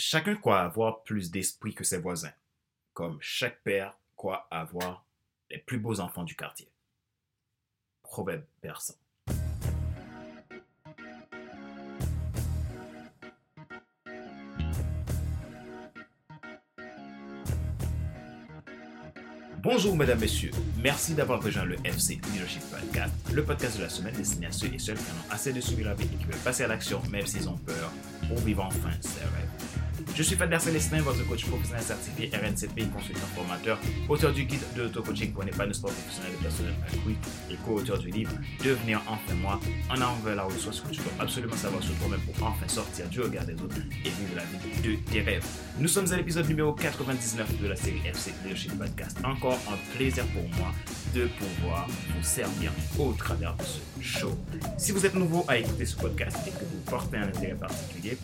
Chacun croit avoir plus d'esprit que ses voisins, comme chaque père croit avoir les plus beaux enfants du quartier. Proverbe persan. Bonjour mesdames, messieurs. Merci d'avoir rejoint le FC Leadership Podcast, le podcast de la semaine destiné à ceux et celles qui en ont assez de subir la vie et qui veulent passer à l'action même s'ils ont peur pour vivre enfin ses rêves. Je suis Fadler Célestin, votre coach professionnel certifié RNCP, consultant formateur, auteur du guide de l'auto-coaching pour sport professionnel et personnel accru et co-auteur du livre Devenir enfin moi, en avant vers la ressource que tu dois absolument savoir sur toi-même pour enfin sortir du regard des autres et vivre la vie de tes rêves. Nous sommes à l'épisode numéro 99 de la série FC Leadership Podcast. Encore un plaisir pour moi de pouvoir vous servir au travers de ce show. Si vous êtes nouveau à écouter ce podcast et que vous portez un intérêt particulier,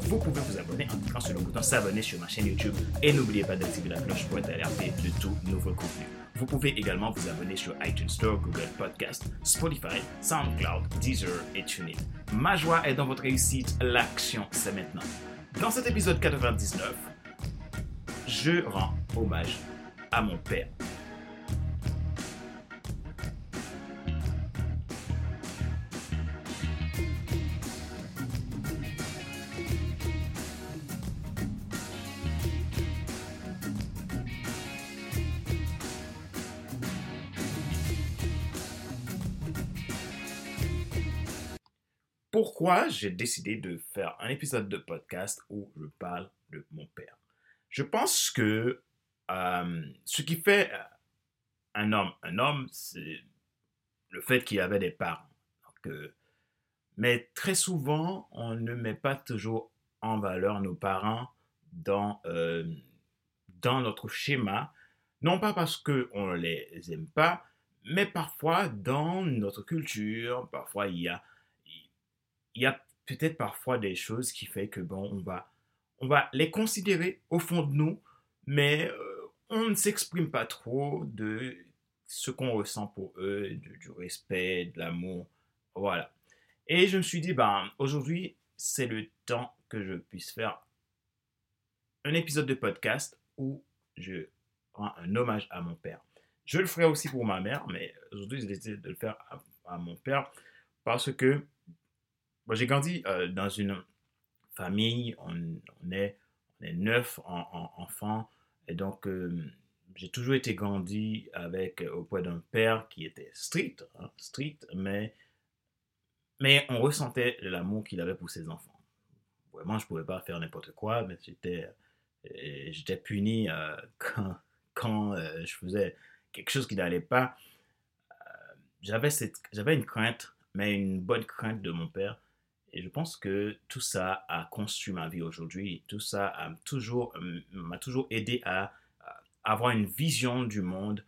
vous pouvez vous abonner en cliquant sur le bouton s'abonner sur ma chaîne YouTube et n'oubliez pas d'activer la cloche pour être alerté de tout nouveau contenu. Vous pouvez également vous abonner sur iTunes Store, Google Podcast, Spotify, SoundCloud, Deezer et TuneIn. Ma joie est dans votre réussite, l'action c'est maintenant. Dans cet épisode 99, je rends hommage à mon père. Pourquoi j'ai décidé de faire un épisode de podcast où je parle de mon père. Je pense que euh, ce qui fait euh, un homme un homme, c'est le fait qu'il avait des parents. Euh, mais très souvent, on ne met pas toujours en valeur nos parents dans, dans notre schéma, non pas parce qu'on ne les aime pas, mais parfois dans notre culture, parfois il y a il y a peut-être parfois des choses qui fait que bon, on va, on va les considérer au fond de nous, mais euh, on ne s'exprime pas trop de ce qu'on ressent pour eux, du, respect, de l'amour, voilà. Et je me suis dit, ben, aujourd'hui, c'est le temps que je puisse faire un épisode de podcast où je rends un hommage à mon père. Je le ferai aussi pour ma mère, mais aujourd'hui, j'ai décidé de le faire à mon père parce que j'ai grandi euh, dans une famille, on, est, neuf enfants, et donc euh, j'ai toujours été grandi avec euh, auprès d'un père qui était strict, hein, strict, mais, mais on ressentait l'amour qu'il avait pour ses enfants. Vraiment, je ne pouvais pas faire n'importe quoi, mais j'étais, puni quand, quand je faisais quelque chose qui n'allait pas. j'avais, j'avais une crainte, mais une bonne crainte de mon père et je pense que tout ça a construit ma vie aujourd'hui. Tout ça m'a toujours, toujours aidé à, avoir une vision du monde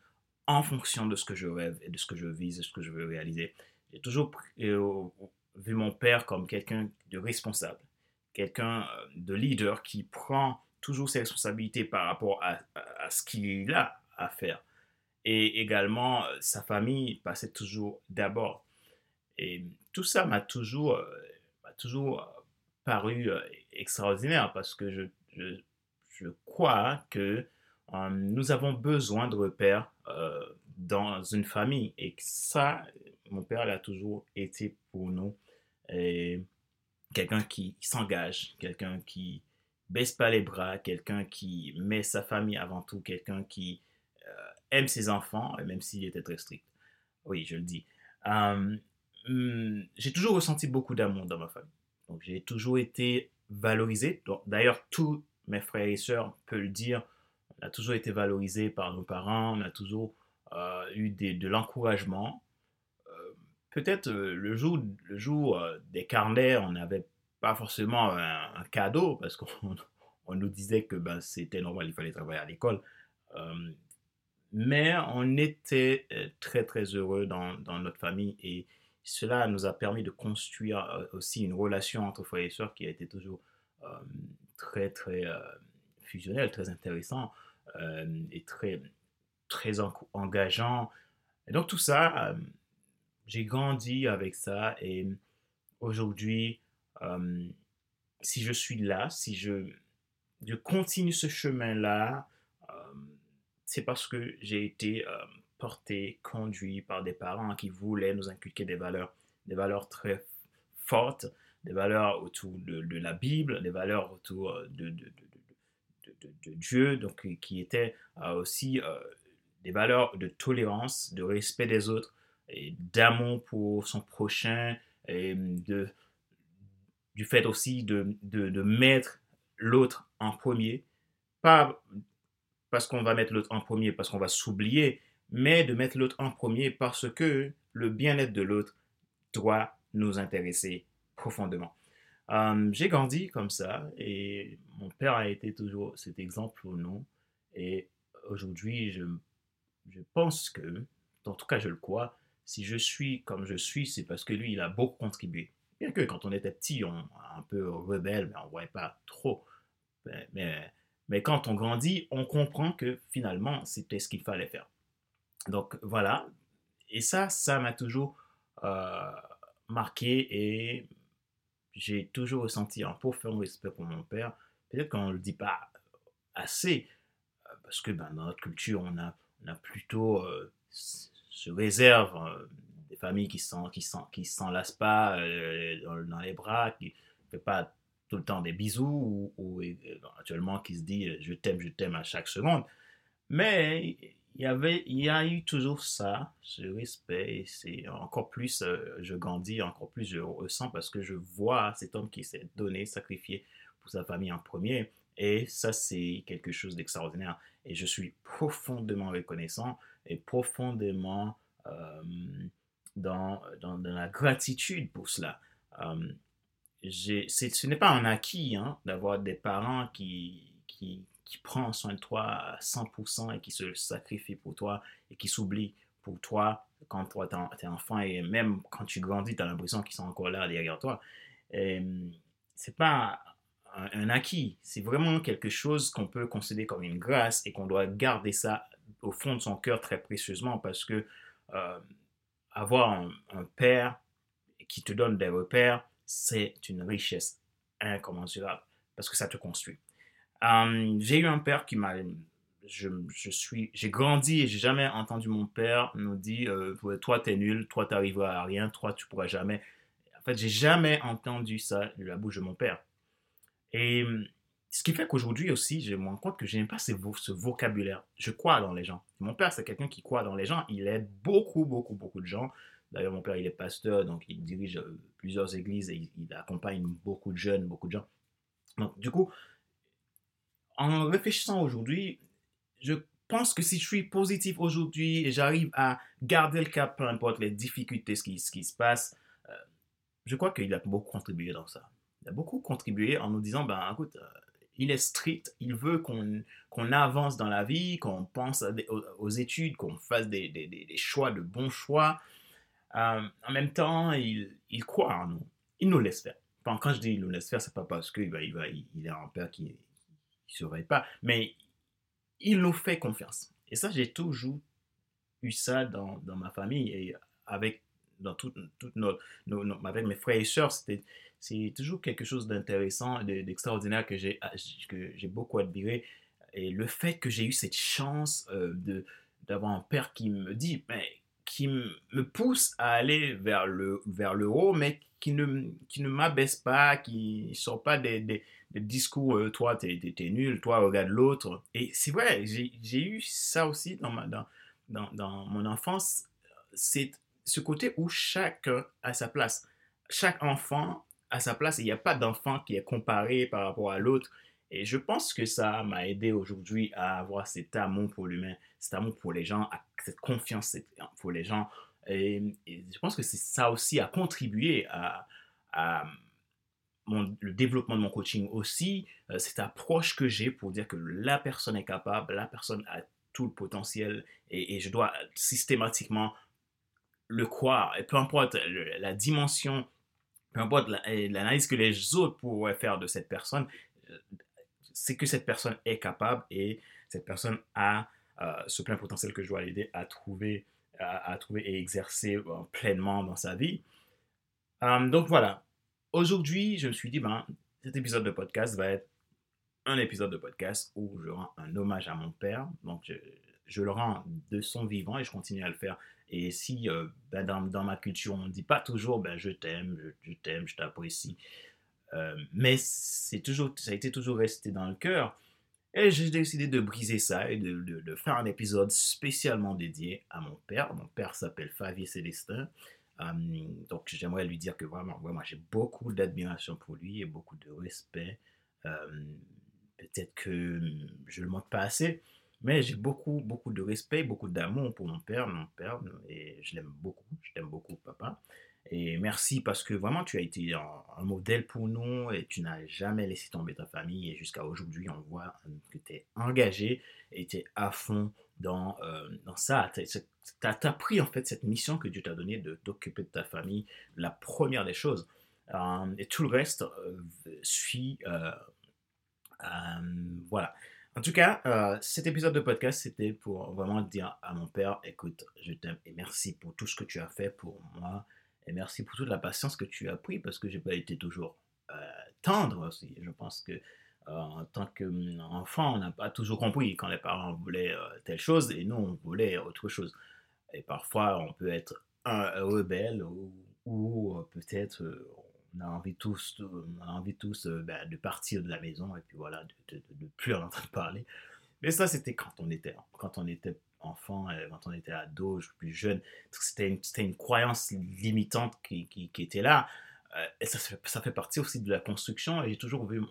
en fonction de ce que je rêve et de ce que je vise, de ce que je veux réaliser. J'ai toujours euh, vu mon père comme quelqu'un de responsable, quelqu'un euh, de leader qui prend toujours ses responsabilités par rapport à, ce qu'il a à faire. Et également, euh, sa famille passait toujours d'abord. Et tout ça m'a toujours toujours euh, paru euh, extraordinaire parce que je, je, crois que euh, nous avons besoin de repères dans une famille et que ça, mon père l'a toujours été pour nous. Quelqu'un qui s'engage, quelqu'un qui baisse pas les bras, quelqu'un qui met sa famille avant tout, quelqu'un qui aime ses enfants, même s'il était très strict. Oui, je le dis. Hmm, j'ai toujours ressenti beaucoup d'amour dans ma famille. Donc, j'ai toujours été valorisé. D'ailleurs, tous mes frères et sœurs peuvent le dire. On a toujours été valorisé par nos parents. On a toujours euh, eu de l'encouragement. Euh, peut-être euh, le jour, des carnets, on n'avait pas forcément un, cadeau parce qu'on on nous disait que ben, c'était normal, il fallait travailler à l'école. mais on était très très heureux dans, dans notre famille et cela nous a permis de construire euh, aussi une relation entre frères et sœurs qui a été toujours euh, très, très euh, fusionnelle, très intéressant et très, très engageant. Et donc tout ça, j'ai grandi avec ça et aujourd'hui, si je suis là, si je, je continue ce chemin-là, c'est parce que j'ai été porté, conduit par des parents qui voulaient nous inculquer des valeurs, des valeurs très fortes, des valeurs autour de, la Bible, des valeurs autour de, de, Dieu, donc qui étaient aussi des valeurs de tolérance, de respect des autres, et d'amour pour son prochain, et de, du fait aussi de, de mettre l'autre en premier. Pas parce qu'on va mettre l'autre en premier, parce qu'on va s'oublier, mais de mettre l'autre en premier parce que le bien-être de l'autre doit nous intéresser profondément. Euh, j'ai grandi comme ça et mon père a été toujours cet exemple pour nous. Et aujourd'hui, je, je pense que, en tout cas je le crois, si je suis comme je suis, c'est parce que lui, il a beaucoup contribué. Bien que quand on était petit, on un peu rebelle, mais on ne voyait pas trop. Mais, mais quand on grandit, on comprend que finalement, c'était ce qu'il fallait faire. Donc voilà. Et ça, ça m'a toujours euh, marqué et j'ai toujours ressenti un profond respect pour mon père. Peut-être qu'on ne le dit pas assez, euh, parce que ben, dans notre culture, on a, on a plutôt euh, se réserve des familles qui ne qui qui s'enlacent pas dans, les bras, qui ne font pas tout le temps des bisous, ou, ou actuellement qui se dit je t'aime, je t'aime à chaque seconde. Mais il y avait, il y a eu toujours ça, ce respect, et c'est encore plus, euh, je grandis, encore plus je ressens parce que je vois cet homme qui s'est donné, sacrifié pour sa famille en premier, et ça c'est quelque chose d'extraordinaire. Et je suis profondément reconnaissant et profondément euh, dans, dans, la gratitude pour cela. Euh, ce n'est pas un acquis hein, d'avoir des parents qui, qui, qui prend soin de toi à 100% et qui se sacrifie pour toi et qui s'oublie pour toi quand toi t'es enfant et même quand tu grandis, tu as l'impression qu'ils sont encore là derrière toi. C'est pas un, acquis, c'est vraiment quelque chose qu'on peut considérer comme une grâce et qu'on doit garder ça au fond de son cœur très précieusement parce que euh, avoir un, un père qui te donne des repères, c'est une richesse incommensurable parce que ça te construit. Euh, j'ai eu un père qui m'a. Je, suis, j'ai grandi et j'ai jamais entendu mon père nous dire euh, Toi, t'es nul, toi, t'arriveras à rien, toi, tu pourras jamais. En fait, j'ai jamais entendu ça de la bouche de mon père. Et ce qui fait qu'aujourd'hui aussi, je me rends compte que je n'aime pas ce, ce, vocabulaire. Je crois dans les gens. Mon père, c'est quelqu'un qui croit dans les gens. Il aide beaucoup, beaucoup, beaucoup de gens. D'ailleurs, mon père, il est pasteur, donc il dirige euh, plusieurs églises et il accompagne beaucoup de jeunes, beaucoup de gens. Donc, du coup, en réfléchissant aujourd'hui, je pense que si je suis positif aujourd'hui et j'arrive à garder le cap, peu importe les difficultés, ce qui, se passe, euh, je crois qu'il a beaucoup contribué dans ça. Il a beaucoup contribué en nous disant, ben écoute, euh, il est strict, il veut qu'on avance dans la vie, qu'on pense aux, études, qu'on fasse des, des, des, choix, de bons choix. Euh, en même temps, il, il, croit en nous. Il nous laisse faire. quand je dis il nous laisse faire, c'est pas parce qu'il il, va, il est un père qui, ne surveille pas, mais il nous fait confiance. Et ça, j'ai toujours eu ça dans, dans, ma famille et avec, dans toute, toute notre, avec mes frères et sœurs, c'est toujours quelque chose d'intéressant, d'extraordinaire que j'ai que j'ai beaucoup admiré. Et le fait que j'ai eu cette chance euh, d'avoir un père qui me dit, mais qui me pousse à aller vers le, vers le haut, mais qui ne, qui ne m'abaisse pas, qui ne sort pas des, des, discours euh, toi, t'es es, nul, toi, regarde l'autre. Et c'est vrai, j'ai eu ça aussi dans, ma, dans, dans, mon enfance. C'est ce côté où chacun a sa place. Chaque enfant a sa place il n'y a pas d'enfant qui est comparé par rapport à l'autre. Et je pense que ça m'a aidé aujourd'hui à avoir cet amour pour l'humain, cet amour pour les gens, cette confiance pour les gens. Et, je pense que c'est ça aussi a contribué à, le développement de mon coaching aussi, euh, cette approche que j'ai pour dire que la personne est capable, la personne a tout le potentiel et, je dois systématiquement le croire. Et peu importe la dimension, peu importe l'analyse que les autres pourraient faire de cette personne, euh, c'est que cette personne est capable et cette personne a euh, ce plein potentiel que je dois l'aider à trouver, à, trouver et exercer pleinement dans sa vie. Donc voilà, aujourd'hui, je me suis dit, ben, cet épisode de podcast va être un épisode de podcast où je rends un hommage à mon père. Donc, je, le rends de son vivant et je continue à le faire. Et si euh, ben, dans, dans, ma culture, on ne dit pas toujours ben, je t'aime, je, t'aime, je t'apprécie, euh, mais c'est toujours, ça a été toujours resté dans le cœur. Et j'ai décidé de briser ça et de, de, faire un épisode spécialement dédié à mon père. Mon père s'appelle Favier Célestin. Euh, donc j'aimerais lui dire que vraiment, vraiment j'ai beaucoup d'admiration pour lui et beaucoup de respect. Peut-être que je ne le montre pas assez, mais j'ai beaucoup, beaucoup de respect, beaucoup d'amour pour mon père, mon père, et je l'aime beaucoup, je t'aime beaucoup, papa. Et merci parce que vraiment tu as été un, modèle pour nous et tu n'as jamais laissé tomber ta famille. Et jusqu'à aujourd'hui, on voit que tu es engagé et tu es à fond dans, euh, dans ça. Tu as, pris en fait cette mission que Dieu t'a donnée de t'occuper de ta famille, la première des choses. Euh, et tout le reste euh, suit. voilà. En tout cas, euh, cet épisode de podcast, c'était pour vraiment dire à mon père, écoute, je t'aime et merci pour tout ce que tu as fait pour moi. Et merci pour toute la patience que tu as pris parce que j'ai pas été toujours euh, tendre aussi. Je pense que euh, en tant qu'enfant, on n'a pas toujours compris quand les parents voulaient telle chose et nous, on voulait autre chose. Et parfois, on peut être un rebelle ou, peut-être on a envie tous, on a envie tous euh, ben, de partir de la maison et puis voilà, de, ne plus en entendre parler. Mais ça, c'était quand on était, quand on était enfant, euh, quand on était ado, plus jeune. C'était une, une, croyance limitante qui, qui, était là. Euh, et ça, ça, fait partie aussi de la construction. J'ai toujours vu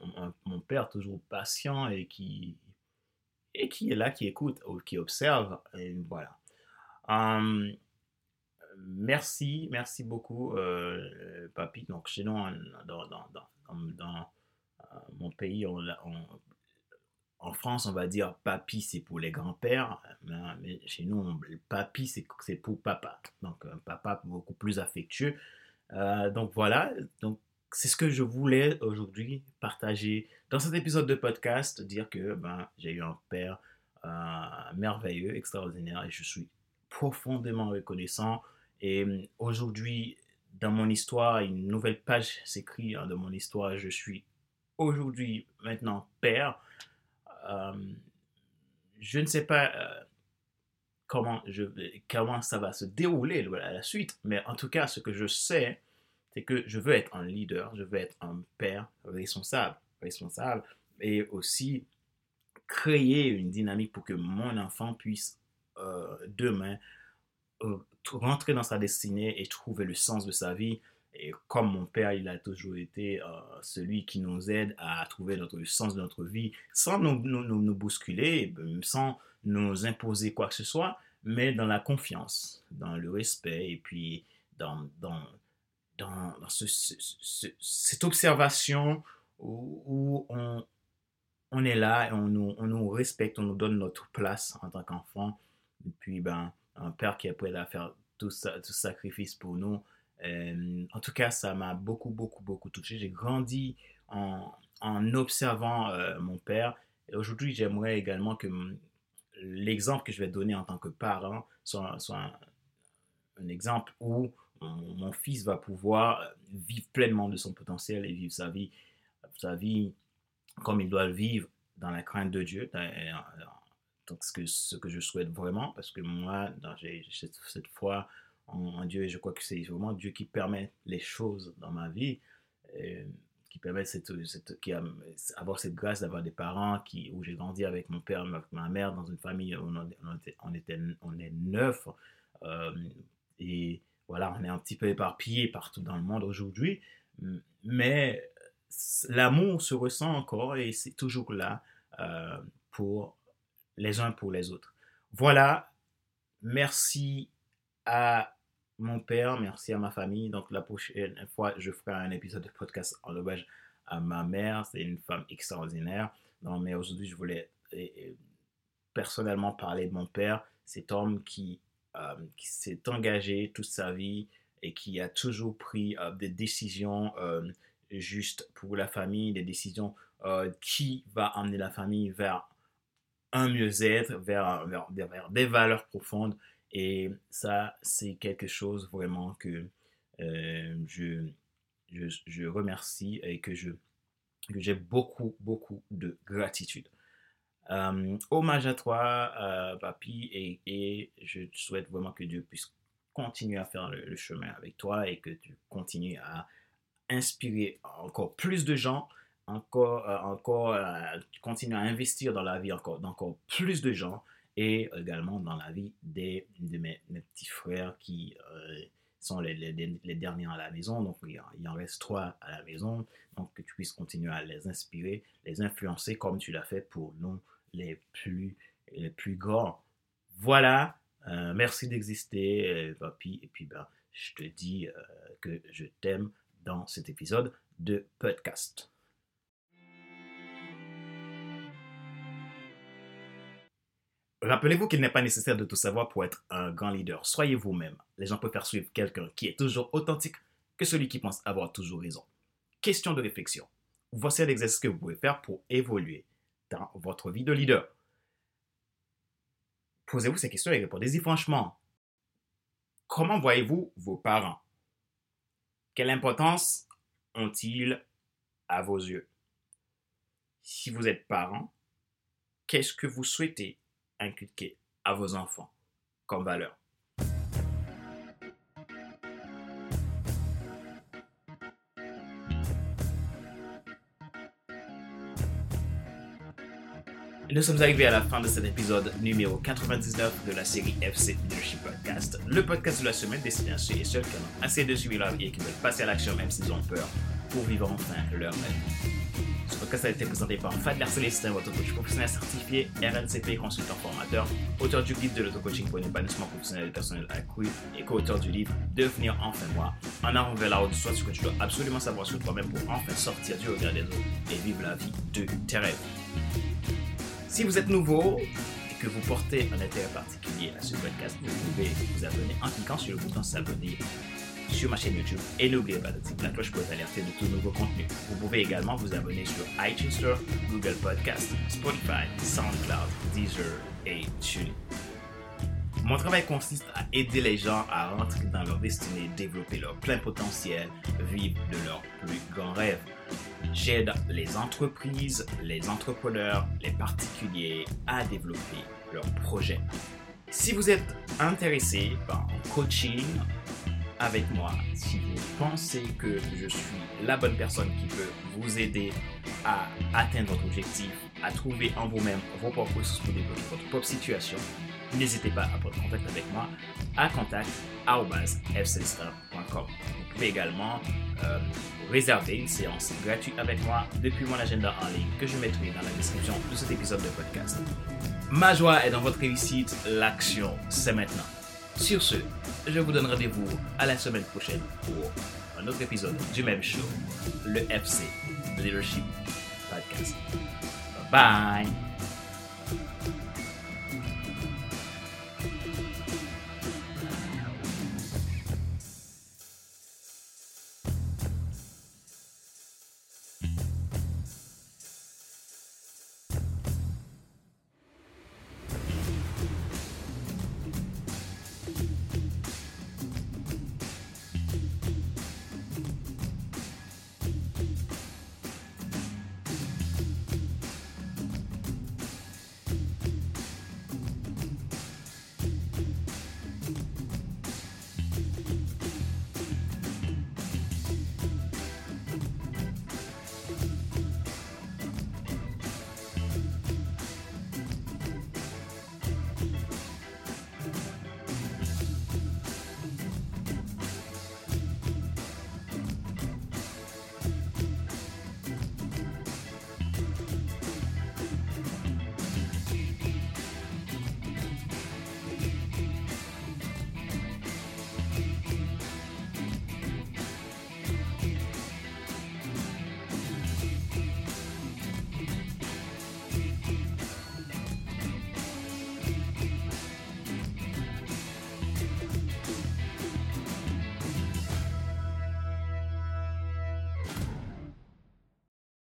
mon, père toujours patient et qui, et qui est là, qui écoute, qui observe. Voilà. Hum, merci, merci beaucoup, euh, Papy. Donc, chez nous, dans, dans, dans, euh, mon pays, on, en France, on va dire papy, c'est pour les grands-pères, mais, chez nous, papy, c'est pour papa. Donc, papa beaucoup plus affectueux. Euh, donc, voilà. Donc, c'est ce que je voulais aujourd'hui partager dans cet épisode de podcast, dire que ben, j'ai eu un père merveilleux, extraordinaire, et je suis profondément reconnaissant et hum, aujourd'hui, dans mon histoire, une nouvelle page s'écrit hein, de mon histoire. Je suis aujourd'hui maintenant père. Hum, je ne sais pas euh, comment, ça va se dérouler à la suite, mais en tout cas, ce que je sais, c'est que je veux être un leader, je veux être un père responsable, responsable et aussi créer une dynamique pour que mon enfant puisse euh, demain euh, rentrer dans sa destinée et trouver le sens de sa vie. Et comme mon père, il a toujours été euh, celui qui nous aide à trouver notre, sens de notre vie sans nous, nous, nous, bousculer, sans nous imposer quoi que ce soit, mais dans la confiance, dans le respect et puis dans, dans, dans, ce, cette observation où, où, on, on est là et on nous, on nous respecte, on nous donne notre place en tant qu'enfant. Et puis, ben, un père qui est prêt à faire tout, ça, tout sacrifice pour nous. Euh, en tout cas, ça m'a beaucoup, beaucoup, beaucoup touché. J'ai grandi en, en observant euh, mon père. Et aujourd'hui, j'aimerais également que l'exemple que je vais donner en tant que parent soit, soit un, exemple où mon, fils va pouvoir vivre pleinement de son potentiel et vivre sa vie, sa vie comme il doit le vivre dans la crainte de Dieu, donc, ce que, ce que je souhaite vraiment, parce que moi, j'ai cette, foi en, Dieu, et je crois que c'est vraiment Dieu qui permet les choses dans ma vie, qui permet cette, cette, qui avoir cette grâce d'avoir des parents qui, où j'ai grandi avec mon père, avec ma mère, dans une famille où on, on, était, on est neuf. Euh, et voilà, on est un petit peu éparpillé partout dans le monde aujourd'hui. Mais l'amour se ressent encore et c'est toujours là euh, pour les uns pour les autres. Voilà, merci à mon père, merci à ma famille. Donc la prochaine fois, je ferai un épisode de podcast en hommage à ma mère. C'est une femme extraordinaire. Non, mais aujourd'hui, je voulais personnellement parler de mon père, cet homme qui, euh, qui s'est engagé toute sa vie et qui a toujours pris euh, des décisions euh, justes pour la famille, des décisions qui va emmener la famille vers un mieux-être, vers, des valeurs profondes. Et ça, c'est quelque chose vraiment que euh, je, je, remercie et que je que j'ai beaucoup, beaucoup de gratitude. Euh, hommage à toi, euh, papy, et, et, je souhaite vraiment que Dieu puisse continuer à faire le, chemin avec toi et que tu continues à inspirer encore plus de gens, encore, encore continuer à investir dans la vie encore, d'encore plus de gens et également dans la vie des, de mes, petits frères qui sont les, derniers à la maison. Donc, il, en reste trois à la maison. Donc, que tu puisses continuer à les inspirer, les influencer comme tu l'as fait pour nous les plus, les plus grands. Voilà, euh, merci d'exister, euh, papy. Et puis, ben, je te dis euh, que je t'aime dans cet épisode de podcast. Rappelez-vous qu'il n'est pas nécessaire de tout savoir pour être un grand leader. Soyez vous-même. Les gens préfèrent suivre quelqu'un qui est toujours authentique que celui qui pense avoir toujours raison. Question de réflexion. Voici l'exercice que vous pouvez faire pour évoluer dans votre vie de leader. Posez-vous ces questions et répondez-y franchement. Comment voyez-vous vos parents? Quelle importance ont-ils à vos yeux? Si vous êtes parent, qu'est-ce que vous souhaitez inculquer à vos enfants comme valeur nous sommes arrivés à la fin de cet épisode numéro 99 de la série FC Leadership Podcast, le podcast de la semaine destiné à ceux et celles qui ont assez de suivre leur vie et qui veulent passer à l'action même s'ils ont peur pour vivre enfin leur rêve. Ce podcast a été présenté par Fadler Célestin, votre coach professionnel certifié, RNCP, consultant formateur, auteur du guide de l'auto-coaching pour un épanouissement professionnel et personnel accru et co-auteur du livre Devenir enfin moi, en avant vers la haute, soit ce que tu dois absolument savoir sur toi-même pour enfin sortir du regard des autres et vivre la vie de tes rêves. Si vous êtes nouveau et que vous portez un intérêt particulier à ce podcast, vous pouvez vous abonner en cliquant sur le bouton s'abonner sur ma chaîne YouTube et n'oubliez pas d'activer la cloche pour être alerté de tout nouveau contenu. Vous pouvez également vous abonner sur iTunes Store, Google Podcast, Spotify, SoundCloud, Deezer et TuneIn. Mon travail consiste à aider les gens à rentrer dans leur destinée, développer leur plein potentiel, vivre de leurs plus grands rêves. J'aide les entreprises, les entrepreneurs, les particuliers à développer leurs projets. Si vous êtes intéressé par un coaching avec moi, si vous pensez que je suis la bonne personne qui peut vous aider à atteindre votre objectif, à trouver en vous-même vos propres ressources pour développer votre propre situation, n'hésitez pas à prendre contact avec moi à contact.fcstar.com. Vous pouvez également euh, réserver une séance gratuite avec moi depuis mon agenda en ligne que je mettrai dans la description de cet épisode de podcast. Ma joie est dans votre réussite, l'action c'est maintenant. Sur ce, je vous donne rendez-vous à la semaine prochaine pour un autre épisode du même show, le FC Leadership Podcast. Bye